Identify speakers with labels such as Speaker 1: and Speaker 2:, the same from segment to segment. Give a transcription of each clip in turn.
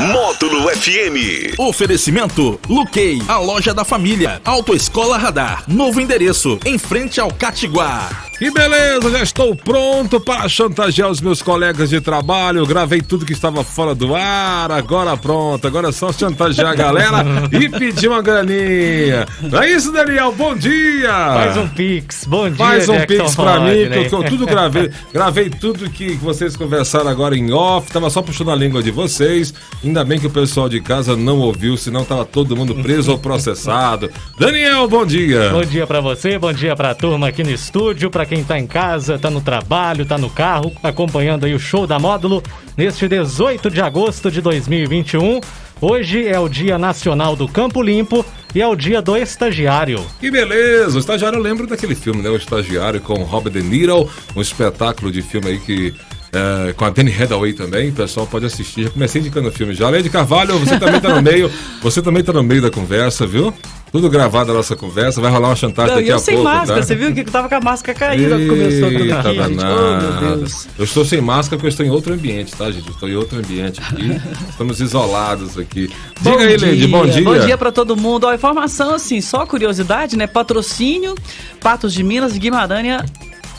Speaker 1: Módulo FM.
Speaker 2: Oferecimento Luquei, a loja da família. Autoescola Radar. Novo endereço, em frente ao Catiguá.
Speaker 3: Que beleza, já estou pronto para chantagear os meus colegas de trabalho. Gravei tudo que estava fora do ar. Agora pronto, agora é só chantagear a galera e pedir uma graninha. É isso, Daniel? Bom dia!
Speaker 4: Faz um pix, bom dia.
Speaker 3: Faz um
Speaker 4: Jackson
Speaker 3: pix pra mim, que eu tudo gravei. Gravei tudo que vocês conversaram agora em off. Tava só puxando a língua de vocês. Ainda bem que o pessoal de casa não ouviu, senão tava todo mundo preso ou processado. Daniel, bom dia.
Speaker 4: Bom dia pra você, bom dia pra turma aqui no estúdio, pra quem tá em casa, tá no trabalho, tá no carro, acompanhando aí o show da Módulo neste 18 de agosto de 2021. Hoje é o Dia Nacional do Campo Limpo e é o dia do estagiário.
Speaker 3: Que beleza! O estagiário, eu lembro daquele filme, né? O estagiário com Robert De Niro, um espetáculo de filme aí que. É, com a Danny Hathaway também, o pessoal pode assistir. Já comecei indicando o filme já. Lady Carvalho, você também tá no meio. Você também tá no meio da conversa, viu? Tudo gravado a nossa conversa. Vai rolar uma chantagem
Speaker 5: Não,
Speaker 3: daqui
Speaker 5: eu
Speaker 3: a
Speaker 5: sem
Speaker 3: pouco.
Speaker 5: máscara,
Speaker 3: tá?
Speaker 5: você viu que eu tava com a máscara caída quando começou
Speaker 3: Eita
Speaker 5: aqui, gente. Oh, meu Deus.
Speaker 3: Eu estou sem máscara porque eu estou em outro ambiente, tá, gente? Eu estou em outro ambiente aqui. Estamos isolados aqui. Diga aí, Lady, bom dia.
Speaker 5: Bom dia pra todo mundo. Ó, informação assim, só curiosidade, né? Patrocínio, Patos de Minas, Guimarães,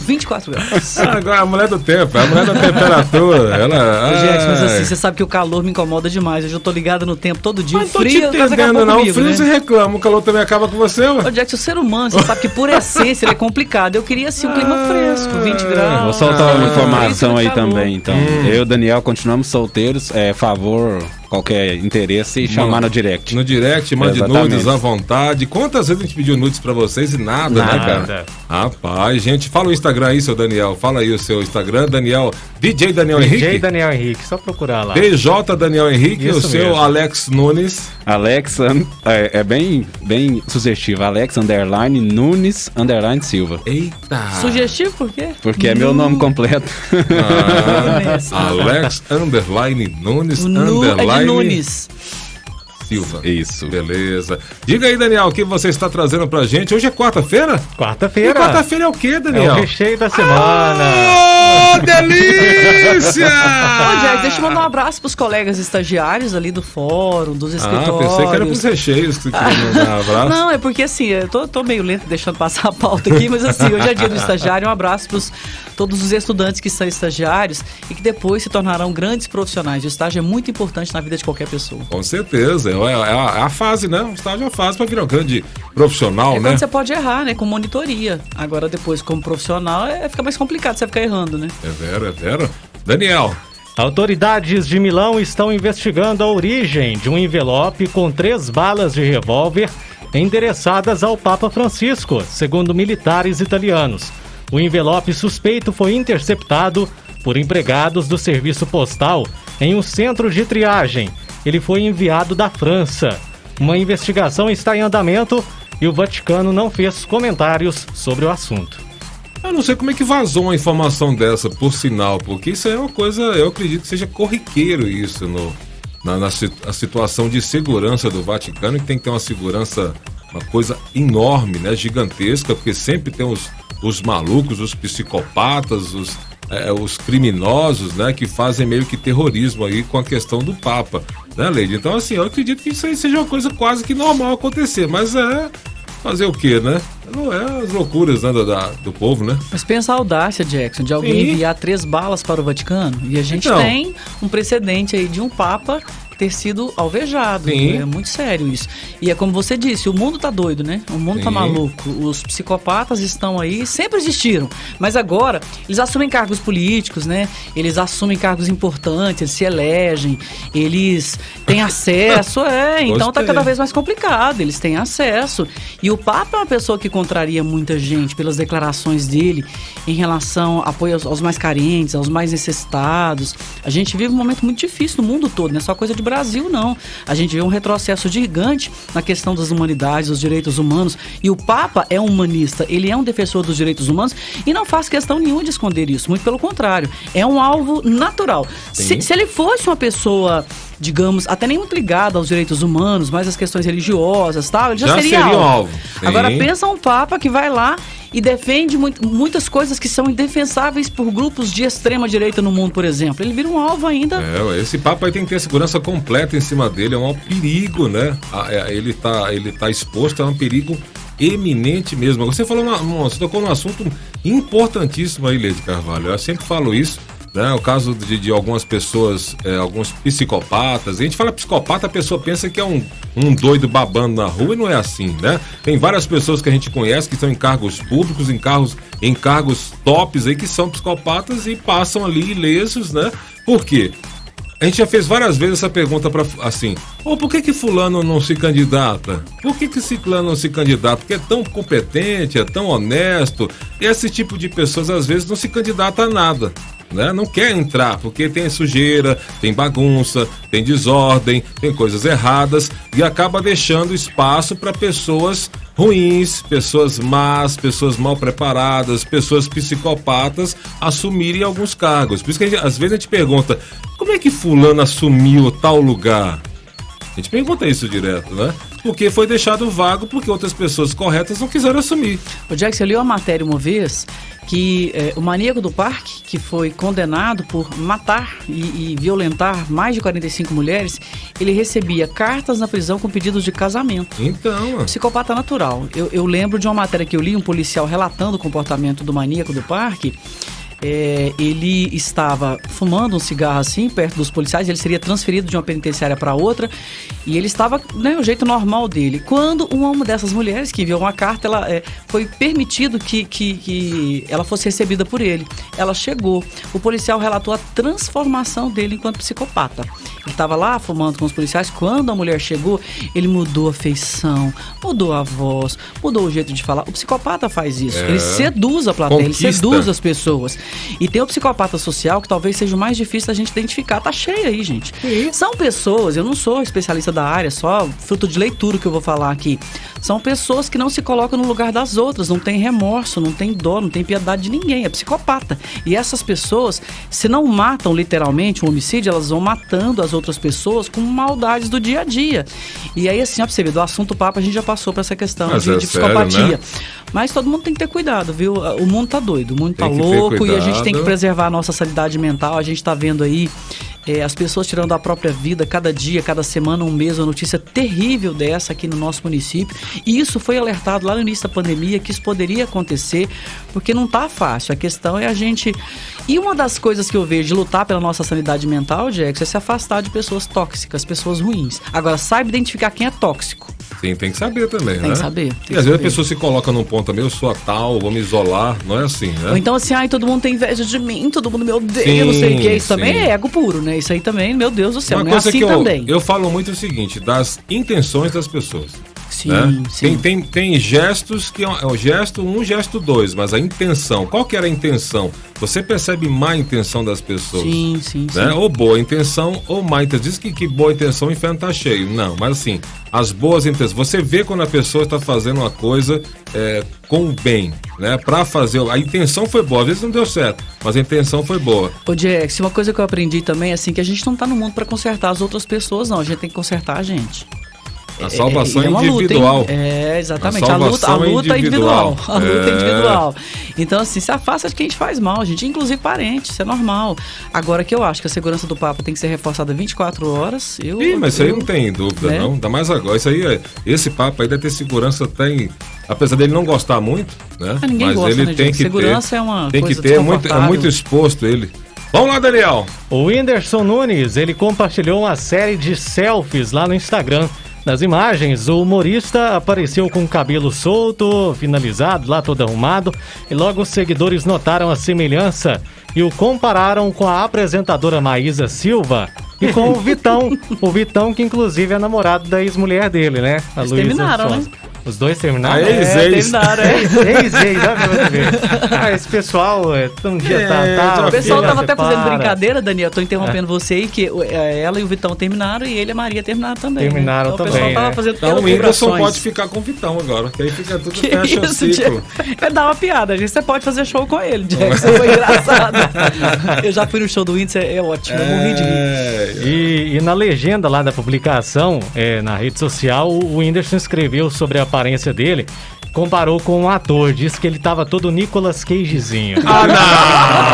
Speaker 5: 24 graus.
Speaker 3: Agora a mulher do tempo, a mulher da temperatura. Ela.
Speaker 5: Ô, Jackson, mas assim, você sabe que o calor me incomoda demais. Eu já tô ligada no tempo todo dia.
Speaker 3: Mas
Speaker 5: o
Speaker 3: tô
Speaker 5: frio,
Speaker 3: te
Speaker 5: acabou
Speaker 3: entendendo, não. O
Speaker 5: comigo,
Speaker 3: frio
Speaker 5: né?
Speaker 3: você reclama, o calor também acaba com você, ué.
Speaker 5: Ô, Jackson, o ser humano, você sabe que por essência ele é complicado. Eu queria assim um clima fresco, 20 graus.
Speaker 6: Vou soltar uma
Speaker 5: Ah,
Speaker 6: informação aí também, então. Eu e o Daniel continuamos solteiros. É, favor, qualquer interesse, chamar no direct.
Speaker 3: No direct, mande
Speaker 6: Exatamente.
Speaker 3: nudes à vontade. Quantas vezes a gente pediu nudes pra vocês e nada, né,
Speaker 4: Nada.
Speaker 3: cara? Rapaz, gente, fala o Instagram aí, seu Daniel. Fala aí o seu Instagram, Daniel. DJ Daniel
Speaker 4: DJ
Speaker 3: Henrique.
Speaker 4: Daniel Henrique, só procurar lá.
Speaker 3: PJ Daniel Henrique, o
Speaker 4: Isso
Speaker 3: seu
Speaker 4: mesmo.
Speaker 3: Alex Nunes.
Speaker 6: Alex, é, é bem, bem sugestivo. Alex underline Nunes underline Silva.
Speaker 3: Eita!
Speaker 5: Sugestivo por quê?
Speaker 6: Porque é meu nome completo.
Speaker 3: Ah, Alex Underline Nunes
Speaker 5: O É
Speaker 3: Underline
Speaker 5: Nunes.
Speaker 3: Silva.
Speaker 6: Isso.
Speaker 3: Beleza. Diga aí, Daniel, o que você está trazendo pra gente? Hoje é quarta-feira? E
Speaker 4: Quarta-feira.
Speaker 3: quarta-feira é o quê,
Speaker 4: É
Speaker 3: Daniel?
Speaker 4: o recheio da semana.
Speaker 3: Oh, delícia!
Speaker 5: Ô, deixa eu mandar um abraço pros colegas estagiários ali do fórum, dos
Speaker 3: Ah,
Speaker 5: escritórios.
Speaker 3: pensei que era pros recheios que você queria mandar um abraço.
Speaker 5: Não, é porque assim, eu tô, tô meio lento deixando passar a pauta aqui, mas assim, hoje é dia do estagiário. Um abraço para todos os estudantes que são estagiários e que depois se tornarão grandes profissionais. O estágio é muito importante na vida de qualquer pessoa.
Speaker 3: Com certeza, é a, é a- é a fase, né? O estágio é a fase para virar um grande profissional,
Speaker 5: É
Speaker 3: né?
Speaker 5: quando você pode errar, né? Com monitoria. Agora, depois, como profissional, é, fica mais complicado você ficar errando, né?
Speaker 3: É vero, é vero. Daniel,
Speaker 4: Autoridades de Milão estão investigando a origem de um envelope com três balas de revólver endereçadas ao Papa Francisco, segundo militares italianos. O envelope suspeito foi interceptado por empregados do serviço postal em um centro de triagem. Ele foi enviado da França. Uma investigação está em andamento e o Vaticano não fez comentários sobre o assunto.
Speaker 3: Eu não sei como é que vazou uma informação dessa, por sinal, porque isso é uma coisa, eu acredito que seja corriqueiro isso no, na, na a situação de segurança do Vaticano, que tem que ter uma segurança, uma coisa enorme, né? Gigantesca, porque sempre tem os, os malucos, os psicopatas, os, é, os criminosos, né? Que fazem meio que terrorismo aí com a questão do Papa, né, Leide? Então, assim, eu acredito que isso aí seja uma coisa quase que normal acontecer, mas é fazer o quê, né? Não é as loucuras né, do, da- do povo, né?
Speaker 5: Mas pensa a audácia, Jackson, de alguém
Speaker 3: Sim.
Speaker 5: enviar três balas para o Vaticano. E a gente
Speaker 3: Então.
Speaker 5: tem um precedente aí de um Papa ter sido alvejado.
Speaker 3: Sim.
Speaker 5: É muito sério isso. E é como você disse, o mundo tá doido, né? O mundo tá
Speaker 3: Sim.
Speaker 5: maluco. Os psicopatas estão aí, sempre existiram. Mas agora, eles assumem cargos políticos, né? Eles assumem cargos importantes, eles se elegem, eles têm acesso, é. Então tá
Speaker 3: Gostei.
Speaker 5: cada vez mais complicado. Eles têm acesso. E o Papa é uma pessoa que contraria muita gente pelas declarações dele em relação ao apoio aos, aos mais carentes, aos mais necessitados. A gente vive um momento muito difícil no mundo todo, não é só coisa de Brasil, não. A gente vê um retrocesso gigante na questão das humanidades, dos direitos humanos. E o Papa é um humanista, ele é um defensor dos direitos humanos e não faz questão nenhuma de esconder isso. Muito pelo contrário, é um alvo natural. Se, se ele fosse uma pessoa digamos, até nem muito ligado aos direitos humanos, mas às questões religiosas tal, ele já,
Speaker 3: Já
Speaker 5: seria,
Speaker 3: seria
Speaker 5: alvo.
Speaker 3: alvo.
Speaker 5: Agora pensa um Papa que vai lá e defende muito- muitas coisas que são indefensáveis por grupos de extrema direita no mundo, por exemplo. Ele vira um alvo ainda.
Speaker 3: É, esse papo aí tem que ter segurança completa em cima dele, é um perigo, né? É, Ele tá, ele tá exposto a um perigo eminente mesmo. Você falou, uma, uma- você tocou num assunto importantíssimo aí, Leide Carvalho. Eu sempre falo isso, né? O caso de, de algumas pessoas, é, alguns psicopatas. A gente fala psicopata, a pessoa pensa que é um, um doido babando na rua e não é assim, né? Tem várias pessoas que a gente conhece que estão em cargos públicos, em cargos, em cargos tops aí, que são psicopatas e passam ali ilesos, né? Por quê? A gente já fez várias vezes essa pergunta para assim, ou por que que fulano não se candidata? Por que que ciclano não se candidata? Porque é tão competente, é tão honesto. E esse tipo de pessoas às vezes não se candidata a nada. Né? Não quer entrar porque tem sujeira, tem bagunça, tem desordem, tem coisas erradas e acaba deixando espaço para pessoas ruins, pessoas más, pessoas mal preparadas, pessoas psicopatas assumirem alguns cargos. Por isso que gente- às vezes a gente pergunta: como é que fulano assumiu tal lugar? A gente pergunta isso direto, né? Porque foi deixado vago porque outras pessoas corretas não quiseram assumir.
Speaker 5: O Jack, você leu a matéria uma vez que eh, o maníaco do parque, que foi condenado por matar e, e violentar mais de 45 mulheres, ele recebia cartas na prisão com pedidos de casamento.
Speaker 3: Então,
Speaker 5: Psicopata natural. Eu, eu lembro de uma matéria que eu li, um policial relatando o comportamento do maníaco do parque. É, ele estava fumando um cigarro assim, perto dos policiais, ele seria transferido de uma penitenciária para outra, e ele estava, né, o jeito normal dele. Quando uma dessas mulheres que enviou uma carta, ela é, foi permitido que, que, que ela fosse recebida por ele. Ela chegou. O policial relatou a transformação dele enquanto psicopata. Ele estava lá fumando com os policiais. Quando a mulher chegou, ele mudou a feição, mudou a voz, mudou o jeito de falar. O psicopata faz isso.
Speaker 3: É.
Speaker 5: Ele seduz a plateia, ele
Speaker 3: Conquista.
Speaker 5: seduz as pessoas. E tem o psicopata social que talvez seja o mais difícil da gente identificar. Tá cheio aí, gente. São pessoas, eu não sou especialista da área, só fruto de leitura que eu vou falar aqui. São pessoas que não se colocam no lugar das outras, não tem remorso, não tem dó, não tem piedade de ninguém, é psicopata. E essas pessoas, se não matam literalmente um homicídio, elas vão matando as outras pessoas com maldades do dia a dia. E aí, assim, ó, pra você ver, do assunto papo a gente já passou pra essa questão
Speaker 3: Mas
Speaker 5: de,
Speaker 3: é
Speaker 5: de
Speaker 3: sério,
Speaker 5: psicopatia.
Speaker 3: né?
Speaker 5: Mas todo mundo tem que ter cuidado, viu? O mundo tá doido, o mundo
Speaker 3: Tem
Speaker 5: tá
Speaker 3: que ter
Speaker 5: louco e a gente tem que preservar a nossa sanidade mental. A gente tá vendo aí é, as pessoas tirando a própria vida cada dia, cada semana, um mês, uma notícia terrível dessa aqui no nosso município. E isso foi alertado lá no início da pandemia que isso poderia acontecer, porque não tá fácil. A questão é a gente. E uma das coisas que eu vejo de lutar pela nossa sanidade mental, Jackson, é se afastar de pessoas tóxicas, pessoas ruins. Agora, saiba identificar quem é tóxico.
Speaker 3: Sim, tem que saber também, né?
Speaker 5: Tem que saber, tem
Speaker 3: e
Speaker 5: que
Speaker 3: às vezes a pessoa se coloca num ponto também, eu sou a tal, vou me isolar, não é assim, né?
Speaker 5: Ou então assim, ai, todo mundo tem inveja de mim, todo mundo me odeia, não sei o que. Isso também
Speaker 3: sim.
Speaker 5: é ego puro, né? Isso aí também, meu Deus do céu,
Speaker 3: Uma
Speaker 5: é
Speaker 3: coisa
Speaker 5: assim
Speaker 3: que eu,
Speaker 5: também.
Speaker 3: eu falo muito é o seguinte, das intenções das pessoas.
Speaker 5: Sim,
Speaker 3: né?
Speaker 5: sim.
Speaker 3: Tem, tem, tem gestos que é o- é gesto um, gesto dois, mas a intenção, qual que era a intenção? Você percebe má intenção das pessoas.
Speaker 5: Sim, sim, sim.
Speaker 3: Né? Ou boa intenção ou má intenção. Diz que, que boa intenção o inferno tá cheio. Não, mas assim, as boas intenções. Você vê quando a pessoa está fazendo uma coisa é, com o bem, né? Pra fazer. A intenção foi boa, às vezes não deu certo, mas a intenção foi boa.
Speaker 5: Ô, Jax, uma coisa que eu aprendi também é assim, que a gente não tá no mundo pra consertar as outras pessoas, não. A gente tem que consertar a gente.
Speaker 3: A salvação
Speaker 5: é, é uma luta,
Speaker 3: individual.
Speaker 5: hein? é, exatamente.
Speaker 3: A
Speaker 5: A, luta, a
Speaker 3: é
Speaker 5: luta é
Speaker 3: individual.
Speaker 5: individual. A luta é
Speaker 3: É.
Speaker 5: individual. Então, assim, se afasta de quem te faz mal, gente. Inclusive parente, isso é normal. Agora que eu acho que a segurança do Papa tem que ser reforçada 24 horas, eu.
Speaker 3: Ih, mas isso aí
Speaker 5: eu-
Speaker 3: não tem dúvida,
Speaker 5: né?
Speaker 3: não. Ainda mais agora. Isso aí, é- esse papo aí deve ter segurança tem. Apesar dele não gostar muito, né?
Speaker 5: Ah, ninguém
Speaker 3: mas
Speaker 5: gosta,
Speaker 3: ele
Speaker 5: né,
Speaker 3: tem
Speaker 5: gente?
Speaker 3: que
Speaker 5: Segurança
Speaker 3: ter.
Speaker 5: é uma
Speaker 3: tem que
Speaker 5: coisa
Speaker 3: ter, é muito, é muito exposto ele. Vamos lá, Daniel.
Speaker 4: O Whindersson Nunes, ele compartilhou uma série de selfies lá no Instagram. Nas imagens, o humorista apareceu com o cabelo solto, finalizado, lá todo arrumado, e logo os seguidores notaram a semelhança e o compararam com a apresentadora Maísa Silva e com o Vitão. o Vitão, que inclusive é namorado da ex-mulher dele, né? A
Speaker 5: Eles
Speaker 4: Luísa
Speaker 5: terminaram, né?
Speaker 4: Os dois terminaram?
Speaker 3: Ah, ex,
Speaker 4: é,
Speaker 3: ex.
Speaker 5: Terminaram, é.
Speaker 4: ex, ex, olha pra você ver. Ah, esse pessoal, é, um dia
Speaker 3: É,
Speaker 4: tá, tá,
Speaker 5: O pessoal
Speaker 4: filha,
Speaker 5: tava até fazendo brincadeira, Daniel. Tô interrompendo você aí, que é, ela e o Vitão terminaram e ele e a Maria terminaram também. né?
Speaker 4: Terminaram
Speaker 5: então, O
Speaker 4: também,
Speaker 5: pessoal tava
Speaker 4: né?
Speaker 5: fazendo
Speaker 3: Então o Whindersson pode ficar com o Vitão agora, que aí fica tudo
Speaker 5: Que
Speaker 3: fecha o
Speaker 5: isso,
Speaker 3: ciclo.
Speaker 5: Jack? É dar uma piada, gente. Você pode fazer show com ele, Jackson. Foi engraçado. Eu já fui no show do Whindersson, é é ótimo. Eu morri de rir.
Speaker 4: E, e na legenda lá da publicação, é, na rede social, o Whindersson escreveu sobre a aparência dele, comparou com um ator, disse que ele tava todo Nicolas Cagezinho.
Speaker 3: Ah,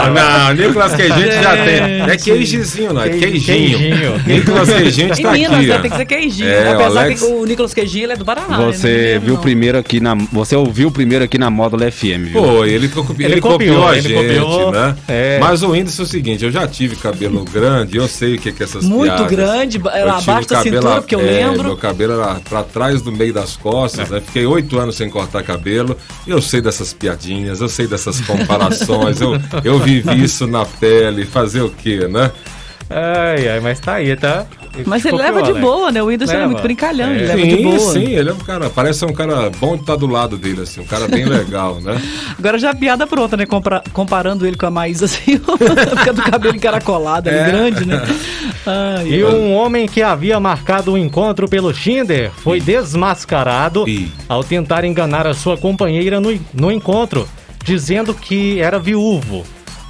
Speaker 3: não, não, Nicolas Cage a gente já tem. É queijezinho, não, é queijinho.
Speaker 4: queijinho.
Speaker 3: Nicolas Cage a gente
Speaker 5: Em
Speaker 3: tá
Speaker 5: Minas,
Speaker 3: aqui.
Speaker 5: né?
Speaker 3: ó.
Speaker 5: Tem que ser queijinho.
Speaker 3: É, o
Speaker 5: Apesar
Speaker 3: Alex-
Speaker 5: que o Nicolas Queijinho ele é do Paraná.
Speaker 6: Você
Speaker 5: ele não é
Speaker 6: viu
Speaker 5: não.
Speaker 6: primeiro aqui na. Você ouviu primeiro aqui na Módulo FM, viu?
Speaker 3: Pô, ele, co- ele,
Speaker 4: Ele
Speaker 3: copiou,
Speaker 4: copiou,
Speaker 3: a
Speaker 4: ele
Speaker 3: gente,
Speaker 4: copiou,
Speaker 3: né?
Speaker 4: é.
Speaker 3: Mas o Whindersson é o seguinte, eu já tive cabelo grande, eu sei o que que é essas
Speaker 5: Muito
Speaker 3: piadas.
Speaker 5: grande, abaixo da cintura, porque eu
Speaker 3: é,
Speaker 5: lembro.
Speaker 3: Meu cabelo era pra trás do meio das costas, né? Fiquei oito anos sem cortar cabelo. Eu sei dessas piadinhas, eu sei dessas comparações, eu, eu vivi isso na pele, fazer o quê, né?
Speaker 4: Ai, ai, mas tá aí, tá?
Speaker 5: Mas ele leva de
Speaker 4: Alex.
Speaker 5: boa, né? O Whindersson é
Speaker 4: Leva.
Speaker 5: muito brincalhão, ele
Speaker 4: É.
Speaker 5: leva de
Speaker 3: sim,
Speaker 5: boa.
Speaker 3: sim, ele é um cara, parece um cara bom de estar do lado dele, assim, um cara bem legal, né?
Speaker 5: Agora já a piada pronta, né? Compara- comparando ele com a Maísa, assim, fica do cabelo encaracolado,
Speaker 3: É.
Speaker 5: grande, né? Ai,
Speaker 4: E um homem que havia marcado um encontro pelo Tinder foi desmascarado ao tentar enganar a sua companheira no, no encontro, dizendo que era viúvo.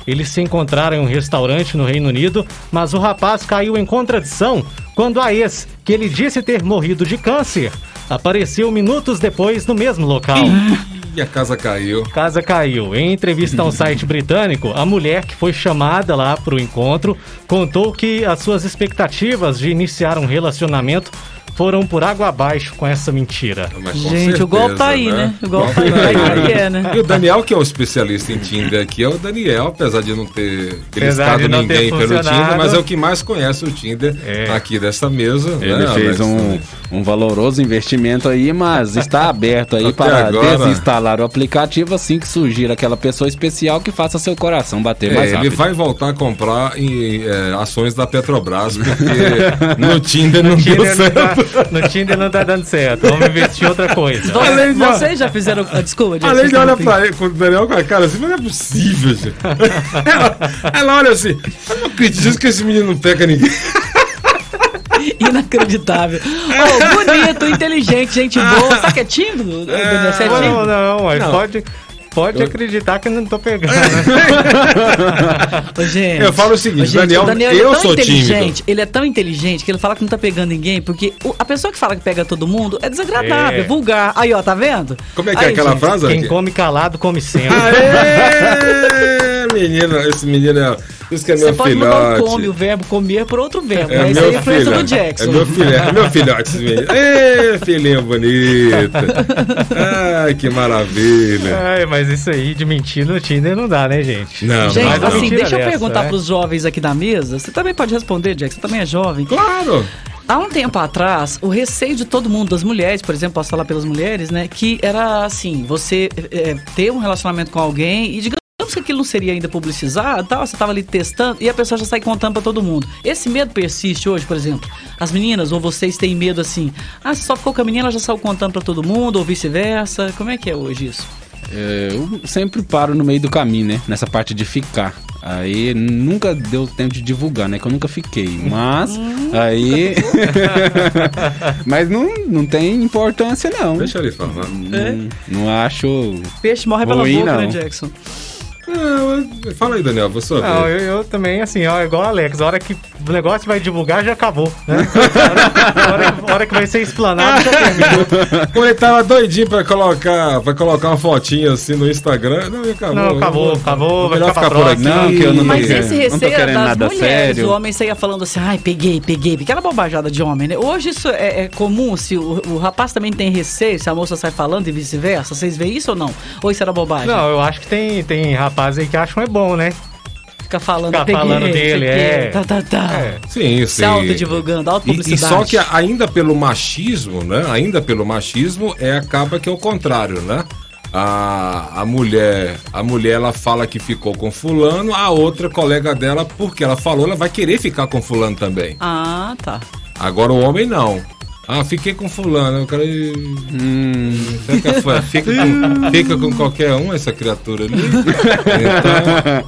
Speaker 4: Eles se encontraram em um restaurante no Reino Unido, mas o rapaz caiu em contradição quando a ex, que ele disse ter morrido de câncer, apareceu minutos depois no mesmo local.
Speaker 3: E a casa caiu.
Speaker 4: Casa caiu. Em entrevista a um site britânico, a mulher que foi chamada lá para o encontro contou que as suas expectativas de iniciar um relacionamento foram por água abaixo com essa mentira.
Speaker 3: Mas com
Speaker 5: Gente, o golpe tá aí, né? O golpe tá aí,
Speaker 3: tá
Speaker 5: tá aí, é, né?
Speaker 3: E o Daniel, que é o especialista em Tinder aqui, é o Daniel, apesar de não ter listado ninguém pelo. Tinder, mas é o que mais conhece o Tinder
Speaker 4: É.
Speaker 3: aqui dessa mesa.
Speaker 6: Ele
Speaker 3: né,
Speaker 6: fez
Speaker 3: Alex?
Speaker 6: um, um valoroso investimento aí, mas está aberto aí
Speaker 3: Até
Speaker 6: para
Speaker 3: agora.
Speaker 6: desinstalar o aplicativo assim que surgir aquela pessoa especial que faça seu coração bater
Speaker 3: É,
Speaker 6: mais
Speaker 3: ele
Speaker 6: rápido.
Speaker 3: vai voltar a comprar em, é, ações da Petrobras, porque no Tinder não deu
Speaker 4: Tinder não
Speaker 3: certo.
Speaker 4: tá- no Tinder não tá dando certo. Vamos investir em outra coisa.
Speaker 5: Vo-
Speaker 3: Além de-
Speaker 5: Vocês já fizeram. ah, Desculpa, Diego,
Speaker 3: Além
Speaker 5: vocês
Speaker 3: de olhar pra ele, com o Daniel com a cara assim, mas não é possível, gente. ela, ela olha assim, eu não acredito que esse menino não pega ninguém.
Speaker 5: Inacreditável. Oh, bonito, inteligente, gente boa. Sabe que é tímido? Você é
Speaker 4: Não, não, mas
Speaker 3: Não.
Speaker 4: pode, pode
Speaker 3: Eu-
Speaker 4: acreditar que eu não tô pegando. né?
Speaker 5: Ô, gente,
Speaker 3: Eu falo o seguinte,
Speaker 5: ô, gente,
Speaker 3: Daniel,
Speaker 5: o Daniel ele
Speaker 3: eu
Speaker 5: é tão
Speaker 3: sou
Speaker 5: inteligente,
Speaker 3: tímido.
Speaker 5: Ele é tão inteligente que ele fala que não tá pegando ninguém, porque o- a pessoa que fala que pega todo mundo é desagradável,
Speaker 4: É.
Speaker 5: é vulgar. Aí, ó, tá vendo?
Speaker 3: Como é que é
Speaker 5: Aí,
Speaker 3: aquela
Speaker 5: gente,
Speaker 3: frase?
Speaker 4: Quem
Speaker 3: Aqui?
Speaker 4: come calado come sempre.
Speaker 3: Aê, menino, esse menino é. Isso que é
Speaker 5: Você
Speaker 3: meu
Speaker 5: pode mudar o
Speaker 3: filhote.
Speaker 5: come, o verbo comer, por outro verbo.
Speaker 3: É
Speaker 5: né? Isso aí
Speaker 3: meu
Speaker 5: é influência
Speaker 3: filho.
Speaker 5: do Jackson.
Speaker 3: É meu filho, é meu filhote, esse menino. Ê, filhinho bonito. Ai, que maravilha.
Speaker 4: Ai, mas isso aí de mentir no Tinder não dá, né, gente?
Speaker 3: Não,
Speaker 5: Gente,
Speaker 4: Mas
Speaker 3: não,
Speaker 5: assim, deixa eu
Speaker 4: dessa,
Speaker 5: perguntar
Speaker 4: né?
Speaker 5: pros jovens aqui da mesa. Você também pode responder, Jack, você também é jovem.
Speaker 3: Claro.
Speaker 5: Há um tempo atrás, o receio de todo mundo, das mulheres, por exemplo, posso falar pelas mulheres, né? Que era assim, você é, ter um relacionamento com alguém e digamos que aquilo não seria ainda publicizado, tal, você tava ali testando e a pessoa já sai contando pra todo mundo. Esse medo persiste hoje, por exemplo. As meninas ou vocês têm medo assim, ah, você só ficou com a menina, ela já saiu contando pra todo mundo ou vice-versa. Como é que é hoje isso?
Speaker 6: É, eu sempre paro no meio do caminho, né? Nessa parte de ficar. Aí nunca deu tempo de divulgar, né? Que eu nunca fiquei. Mas aí. Mas não, não tem importância, não.
Speaker 3: Deixa ele falar.
Speaker 6: Não, não acho.
Speaker 5: Peixe morre pela
Speaker 6: Ruim,
Speaker 5: boca, né,
Speaker 6: não.
Speaker 5: Jackson?
Speaker 3: Não, fala aí, Daniel, você
Speaker 4: Não, eu, eu também, assim, ó, igual o Alex, a hora que o negócio vai divulgar já acabou, né? A hora, a hora que vai ser explanado já terminou.
Speaker 3: Ele tava doidinho pra colocar, pra colocar uma fotinha assim no Instagram. Não, acabou.
Speaker 4: Não, acabou, acabou, vai
Speaker 3: Melhor
Speaker 4: ficar
Speaker 3: ficar por aqui.
Speaker 6: Não, que eu não
Speaker 5: Mas esse
Speaker 6: não tô
Speaker 5: receio era
Speaker 6: querendo
Speaker 5: das
Speaker 6: nada
Speaker 5: mulheres.
Speaker 6: sério.
Speaker 5: O homem saía falando assim, ai, peguei, peguei. Aquela bobajada de homem, né? Hoje isso é, é comum, se o, o rapaz também tem receio, se a moça sai falando e vice-versa. Vocês veem isso ou não? Ou isso era bobagem?
Speaker 4: Não, eu acho que tem, tem rapaz aí que acham é bom, né?
Speaker 5: Fica falando,
Speaker 4: Ficar
Speaker 5: peguei,
Speaker 4: falando dele,
Speaker 5: peguei,
Speaker 4: é.
Speaker 5: Tá, tá, tá.
Speaker 4: É.
Speaker 3: Sim, sim.
Speaker 5: Se autodivulgando,
Speaker 3: E,
Speaker 5: autopublicidade.
Speaker 3: e só que ainda pelo machismo, né? Ainda pelo machismo, é acaba que é o contrário, né? A, a mulher, a mulher ela fala que ficou com fulano, a outra colega dela, porque ela falou, ela vai querer ficar com fulano também.
Speaker 5: Ah, tá.
Speaker 3: Agora o homem não. Ah, fiquei com fulano. O cara.
Speaker 6: Hum,
Speaker 3: Fica, com, fica com qualquer um, essa criatura ali.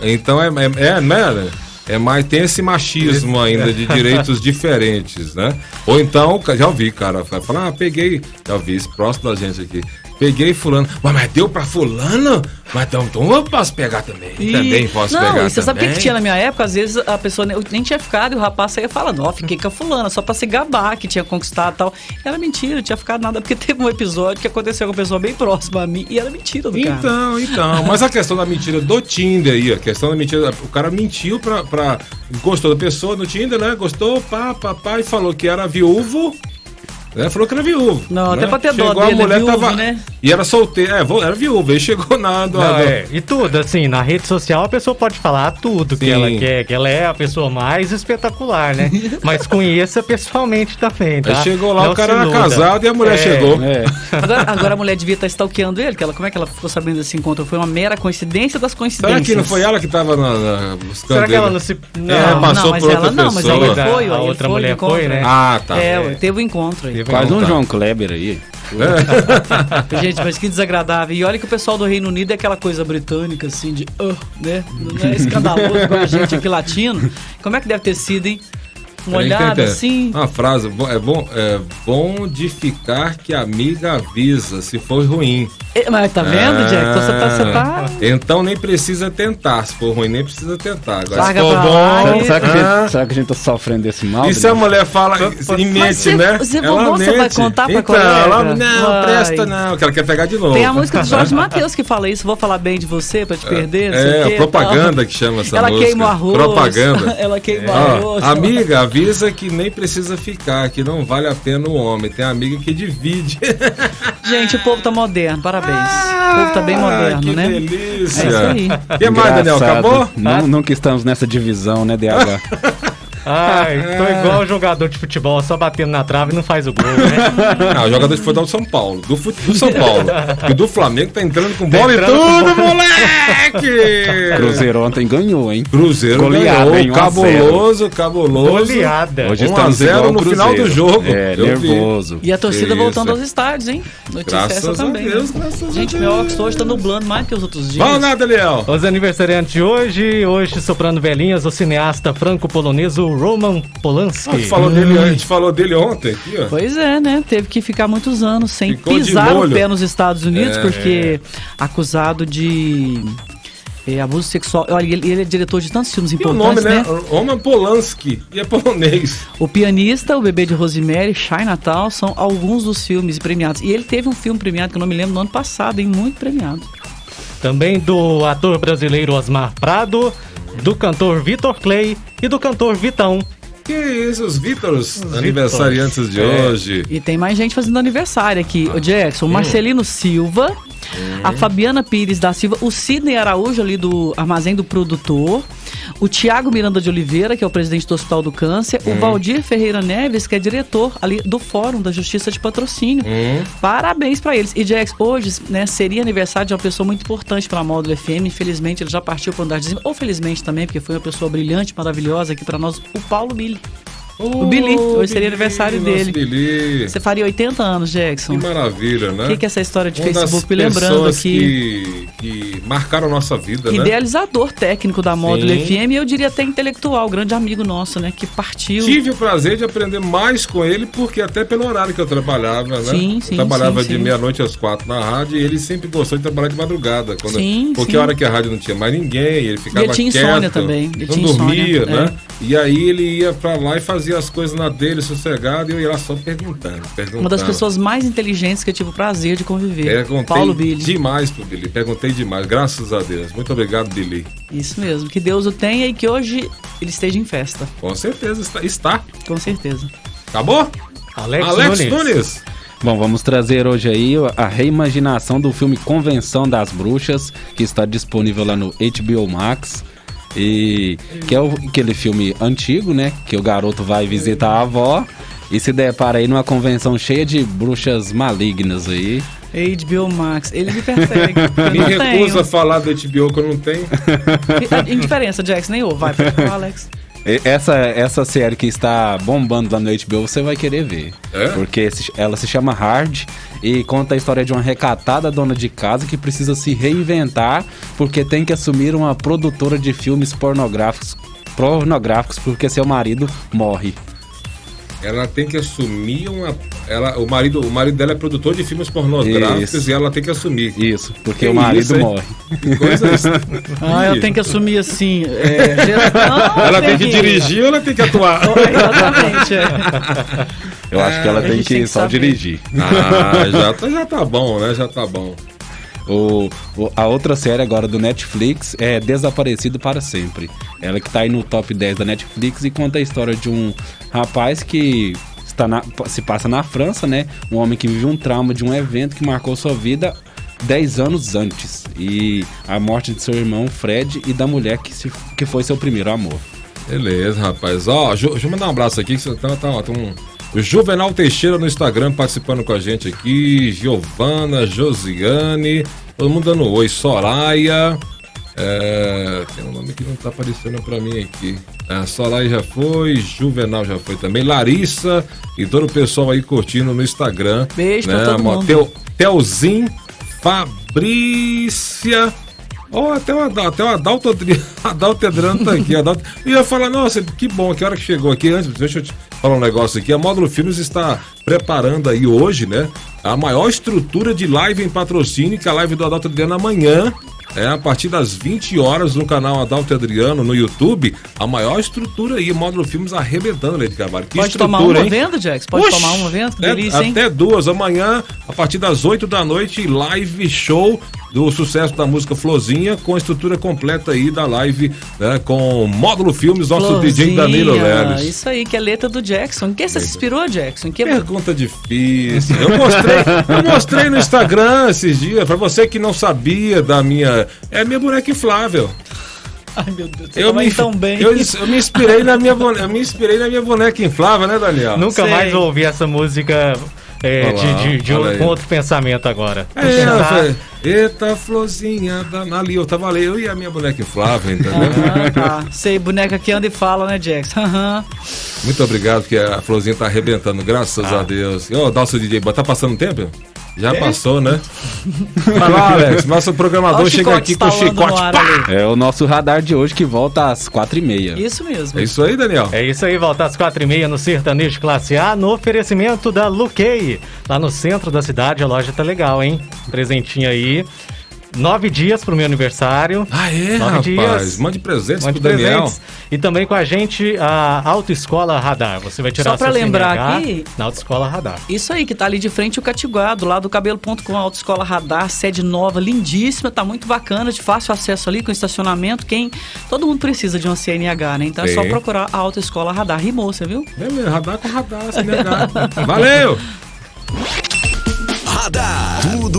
Speaker 3: Então, então é, é, é, né? É mais, tem esse machismo ainda de direitos diferentes, né? Ou então, já ouvi, cara, falar, ah, peguei, já ouvi isso próximo da gente aqui. Peguei fulano, mas, mas deu pra fulano? Mas então, então eu posso pegar também.
Speaker 5: E-
Speaker 3: Também posso
Speaker 5: não,
Speaker 3: pegar
Speaker 5: e você sabe o que,
Speaker 3: também.
Speaker 5: que tinha na minha época? Às vezes a pessoa nem, nem tinha ficado e o rapaz saía falando, ó, fiquei com a fulana, só pra se gabar que tinha conquistado e tal. Era mentira, não tinha ficado nada, porque teve um episódio que aconteceu com uma pessoa bem próxima a mim e era mentira do cara.
Speaker 3: Então, então. Mas a questão da mentira do Tinder aí, a questão da mentira. O cara mentiu pra. pra gostou da pessoa no Tinder, né? Gostou, pá, pá, pá, e falou que era viúvo. Né? Falou que era viúvo.
Speaker 5: Não,
Speaker 3: né?
Speaker 5: até pra ter dó
Speaker 3: Chegou a
Speaker 5: dele, é
Speaker 3: mulher
Speaker 5: viúvo,
Speaker 3: tava.
Speaker 5: né?
Speaker 3: E era solteira. É, era viúva. Aí chegou na. do-
Speaker 4: Não,
Speaker 3: do-
Speaker 4: é, e tudo, assim, na rede social a pessoa pode falar tudo que
Speaker 3: Sim.
Speaker 4: ela quer, que ela é a pessoa mais espetacular, né? Mas conheça pessoalmente também, tá?
Speaker 3: Aí chegou lá,
Speaker 4: Não
Speaker 3: o cara era casado e a mulher
Speaker 4: É,
Speaker 3: chegou.
Speaker 6: é.
Speaker 5: Agora, agora a mulher devia estar stalkeando ele, que ela, como é que ela ficou sabendo desse encontro? Foi uma mera coincidência das coincidências.
Speaker 3: Será que não foi ela que tava na, na, buscando
Speaker 4: Será que ela não se. Não,
Speaker 3: É, passou
Speaker 5: não, mas
Speaker 3: por
Speaker 5: ela
Speaker 3: outra
Speaker 5: não, mas aí ele foi,
Speaker 4: A
Speaker 5: aí ele
Speaker 4: outra
Speaker 5: foi,
Speaker 4: mulher foi, né?
Speaker 3: Ah, tá.
Speaker 5: É, teve um encontro aí.
Speaker 4: Teve-
Speaker 6: Quase um. João Kleber aí.
Speaker 5: Gente, mas que desagradável. E olha que o pessoal do Reino Unido é aquela coisa britânica, assim, de. "Ah", né? Não é escandaloso igual a gente aqui latino. Como é que deve ter sido, hein? Uma olhada assim.
Speaker 3: Uma frase, é bom, é bom de ficar que a amiga avisa se for ruim.
Speaker 5: É, Mas tá vendo, Jack? Então você tá. Você tá...
Speaker 3: Ah, Então nem precisa tentar. Se for ruim, nem precisa tentar. Agora,
Speaker 5: Larga
Speaker 3: se for bom.
Speaker 5: lá,
Speaker 6: Será, que a
Speaker 3: ah,
Speaker 6: gente, será que a gente tá sofrendo desse mal?
Speaker 3: e se a mulher fala em mente, né? Ela
Speaker 5: bom, você vai contar pra
Speaker 3: então,
Speaker 5: colega?
Speaker 3: Ela, não,
Speaker 5: Vai.
Speaker 3: presta não, que ela quer pegar de novo.
Speaker 5: Tem a música do Jorge Matheus que fala isso. Vou falar bem de você pra te perder. não sei o
Speaker 3: É, a propaganda
Speaker 5: tal.
Speaker 3: que chama essa
Speaker 5: Ela
Speaker 3: música.
Speaker 5: queima o arroz.
Speaker 3: Propaganda.
Speaker 5: Ela queima o
Speaker 3: Ó,
Speaker 5: arroz.
Speaker 3: amiga, avisa que nem precisa ficar, que não vale a pena o homem. Tem amiga que divide.
Speaker 5: Gente, o povo tá moderno, parabéns. o povo tá bem moderno,
Speaker 3: Ah, que
Speaker 5: né?
Speaker 3: delícia.
Speaker 5: É isso aí.
Speaker 3: E mais, Daniel,
Speaker 6: Engraçado.
Speaker 3: acabou?
Speaker 6: Nu- Nunca estamos nessa divisão, né, DH?
Speaker 4: Ai, tô igual jogador de futebol, só batendo na trave e não faz o gol, né?
Speaker 3: Ah, o jogador de futebol do São Paulo. Do, fut- do São Paulo. e do Flamengo tá entrando com bola e
Speaker 4: entrando com
Speaker 3: tudo, moleque!
Speaker 6: Cruzeiro ontem ganhou, hein?
Speaker 3: Cruzeiro
Speaker 6: Goleada,
Speaker 3: ganhou.
Speaker 6: 1 a 0.
Speaker 3: Cabuloso, cabuloso.
Speaker 4: Goleada.
Speaker 6: Hoje
Speaker 3: 1 a
Speaker 6: estamos
Speaker 3: 0
Speaker 6: igual o
Speaker 3: no final do jogo.
Speaker 6: É,
Speaker 3: Eu vi.
Speaker 6: nervoso.
Speaker 5: E a torcida
Speaker 3: Que
Speaker 5: voltando
Speaker 3: isso.
Speaker 5: aos estádios, hein? Notícia
Speaker 3: Graças
Speaker 5: essa
Speaker 3: a
Speaker 5: também.
Speaker 3: Deus,
Speaker 5: né?
Speaker 3: graças a
Speaker 5: Gente,
Speaker 3: Deus.
Speaker 5: meu óculos hoje tá nublando mais que os outros dias.
Speaker 3: Vamos lá, Daniel.
Speaker 4: Os aniversariantes de hoje, hoje soprando velhinhas, o cineasta Roman Polanski.
Speaker 3: A gente falou dele, a gente falou dele ontem aqui, ó.
Speaker 5: Pois é, né? Teve que ficar muitos anos sem
Speaker 3: Ficou
Speaker 5: pisar o pé nos Estados Unidos,
Speaker 3: É.
Speaker 5: porque acusado de é, abuso sexual. Olha, ele, ele é diretor de tantos filmes
Speaker 3: E o nome,
Speaker 5: importantes,
Speaker 3: né?
Speaker 5: né?
Speaker 3: Roman Polanski. E é polonês.
Speaker 5: O Pianista, O Bebê de Rosemary, Shine Natal são alguns dos filmes premiados. E ele teve um filme premiado que eu não me lembro no ano passado, hein? Muito premiado.
Speaker 4: Também do ator brasileiro Osmar Prado, do cantor Vitor Clay e do cantor Vitão.
Speaker 3: Que isso, os Vítors, aniversariantes de
Speaker 4: É.
Speaker 3: hoje.
Speaker 5: E tem mais gente fazendo aniversário aqui. O Jackson, o Marcelino Silva, a Fabiana Pires da Silva, o Sidney Araújo ali do Armazém do Produtor, o Tiago Miranda de Oliveira, que é o presidente do Hospital do Câncer, o Valdir Ferreira Neves, que é diretor ali do Fórum da Justiça de Patrocínio. Parabéns pra eles. E Jax, hoje, né, seria aniversário de uma pessoa muito importante pra Módulo FM. Infelizmente, ele já partiu para andar de cima. Ou felizmente também, porque foi uma pessoa brilhante, maravilhosa aqui pra nós, o Paulo Billy. O Billy, hoje seria aniversário dele.
Speaker 3: Billy.
Speaker 5: Você faria 80 anos, Jackson.
Speaker 3: Que maravilha, né?
Speaker 5: O que, que é essa história de
Speaker 3: Uma das
Speaker 5: Facebook? Me lembrando aqui.
Speaker 3: Que, que marcaram a nossa vida, né?
Speaker 5: Idealizador técnico da Módulo
Speaker 3: Sim.
Speaker 5: FM e eu diria até intelectual, grande amigo nosso, né? Que partiu.
Speaker 3: Tive o prazer de aprender mais com ele, porque até pelo horário que eu trabalhava, né?
Speaker 5: Sim, sim,
Speaker 3: Eu trabalhava
Speaker 5: sim,
Speaker 3: de meia-noite às quatro na rádio e ele sempre gostou de trabalhar de madrugada. Quando,
Speaker 5: Sim,
Speaker 3: porque
Speaker 5: sim.
Speaker 3: a hora que a rádio não tinha mais ninguém, ele ficava
Speaker 5: E ele tinha
Speaker 3: quieto,
Speaker 5: insônia também, ele
Speaker 3: não
Speaker 5: tinha
Speaker 3: dormia,
Speaker 5: insônia,
Speaker 3: né? E aí ele ia pra lá e fazia as coisas na dele, sossegado, e eu ia lá só perguntando, perguntando.
Speaker 5: Uma das pessoas mais inteligentes que eu tive o prazer de conviver.
Speaker 3: Perguntei
Speaker 5: Paulo Billy.
Speaker 3: demais pro Billy, perguntei demais, graças a Deus. Muito obrigado, Billy.
Speaker 5: Isso mesmo. Que Deus o tenha e que hoje ele esteja em festa.
Speaker 3: Com certeza está. está.
Speaker 5: Com certeza.
Speaker 3: Acabou?
Speaker 4: Alex,
Speaker 3: Alex
Speaker 4: Nunes.
Speaker 3: Nunes.
Speaker 6: Bom, vamos trazer hoje aí a reimaginação do filme Convenção das Bruxas, que está disponível lá no HBO Max. E que é o- aquele filme antigo, né? Que o garoto vai visitar a avó e se depara aí numa convenção cheia de bruxas malignas aí.
Speaker 5: HBO Max, ele me persegue.
Speaker 3: Me recusa a
Speaker 5: tenho.
Speaker 3: falar do HBO que eu não tenho.
Speaker 5: Indiferença, Jax, nem eu. Vai, pode falar, Alex.
Speaker 6: Essa, essa série que está bombando lá no HBO, você vai querer ver.
Speaker 3: É?
Speaker 6: Porque ela se chama Hard e conta a história de uma recatada dona de casa que precisa se reinventar porque tem que assumir uma produtora de filmes pornográficos, pornográficos porque seu marido morre.
Speaker 3: Ela tem que assumir uma. Ela, o, marido, o marido dela é produtor de filmes pornográficos
Speaker 6: Isso.
Speaker 3: e ela tem que assumir.
Speaker 6: Isso, porque
Speaker 3: Que
Speaker 6: o marido
Speaker 3: isso,
Speaker 6: morre.
Speaker 3: Coisa.
Speaker 5: Ah, eu tenho que assumir assim. É, gera-
Speaker 3: Ela tem que dirigir ou ela tem que atuar?
Speaker 5: Exatamente, é.
Speaker 6: Eu acho que ela
Speaker 5: a
Speaker 6: tem que
Speaker 5: tem que
Speaker 6: só
Speaker 5: saber.
Speaker 6: dirigir.
Speaker 3: Ah, já tá, já tá bom, né? Já tá bom.
Speaker 6: O, o- a outra série agora do Netflix é Desaparecido para Sempre. Ela que tá aí no top 10 da Netflix e conta a história de um rapaz que está na- se passa na França, né? Um homem que vive um trauma de um evento que marcou sua vida 10 anos antes. E a morte de seu irmão Fred e da mulher que, se- que foi seu primeiro amor.
Speaker 3: Beleza, rapaz. Ó, deixa eu mandar um abraço aqui. Que você tá, tá, ó, tem um, o Juvenal Teixeira no Instagram participando com a gente aqui. Giovana, Josiane, todo mundo dando oi. Soraya. É, tem um nome que não tá aparecendo pra mim aqui. É, Soraya já foi, Juvenal já foi também. Larissa e todo o pessoal aí curtindo no Instagram.
Speaker 5: Beijo pra todo mundo.
Speaker 3: Teu, Telzin, Fabrícia. Ó, até o até o Adalto, Adalto Edrano tá aqui. Adalto, e eu ia falar, nossa, que bom, que hora que chegou aqui. Antes, deixa eu te falar um negócio aqui. A Módulo Filmes está preparando aí hoje, né? A maior estrutura de live em patrocínio, que é a live do Adalto Adriano amanhã. É, a partir das 20 horas no canal Adalto Adriano no YouTube, a maior estrutura aí, Módulo Filmes arrebentando, Leite Carvalho. Que
Speaker 5: Pode tomar uma
Speaker 3: hein?
Speaker 5: venda, Jax? Pode
Speaker 3: Oxi,
Speaker 5: tomar uma venda? Que
Speaker 3: até-
Speaker 5: delícia, hein?
Speaker 3: Até duas. Amanhã, a partir das 8 da noite, live show do sucesso da música Flozinha, com a estrutura completa aí da live, né? Com Módulo Filmes, nosso DJ Danilo Leles.
Speaker 5: Isso aí, que é letra do Jackson. Em que você se inspirou, Jackson? Que...
Speaker 3: Pergunta difícil. Eu mostrei, eu mostrei no Instagram esses dias, pra você que não sabia da minha. É a minha boneca inflável.
Speaker 5: Ai, meu Deus, você
Speaker 3: Eu me,
Speaker 5: tão bem.
Speaker 3: eu, eu me inspirei na minha boneca, eu me inspirei na minha boneca inflável, né, Daniel?
Speaker 4: Nunca
Speaker 5: Sei.
Speaker 4: mais ouvi essa música é, de, de, de com outro pensamento agora.
Speaker 3: É, Eita, florzinha da... ali, eu tava ali, eu e a minha boneca inflável, entendeu?
Speaker 5: Ah, tá. Sei, boneca que anda e fala, né, Jackson? Aham.
Speaker 3: Muito obrigado, porque a florzinha tá arrebentando, graças
Speaker 4: Ah.
Speaker 3: a Deus. Ô, nosso DJ, tá passando tempo? Já passou, né? Vai lá, Alex, nosso programador
Speaker 5: Olha
Speaker 3: chega aqui com o chicote.
Speaker 5: ar.
Speaker 6: É o nosso radar de hoje que volta às 4h30.
Speaker 5: Isso mesmo.
Speaker 3: É isso aí, Daniel?
Speaker 4: É isso aí, volta às quatro e meia no Sertanejo Classe A, no oferecimento da Luquei. Lá no centro da cidade, a loja tá legal, hein? Presentinho aí. Nove dias pro meu aniversário.
Speaker 3: Ah, é,
Speaker 4: Nove
Speaker 3: rapaz.
Speaker 4: dias.
Speaker 3: Mande presentes
Speaker 4: Mande
Speaker 3: pro Daniel.
Speaker 4: presentes. E também com a gente a Autoescola Radar. Você vai tirar
Speaker 5: Só pra lembrar
Speaker 4: CNH
Speaker 5: aqui-
Speaker 4: na Autoescola Radar.
Speaker 5: Isso aí, que tá ali de frente o Catiguá, do lado do cabelo.com, Autoescola Radar, sede nova, lindíssima, tá muito bacana, de fácil acesso ali com estacionamento. Quem. Todo mundo precisa de uma CNH, né? Então é só
Speaker 3: Sim.
Speaker 5: procurar a Autoescola Radar. Rimou, você viu?
Speaker 3: É mesmo, radar com radar, se negar. Valeu!
Speaker 1: Radar. Tudo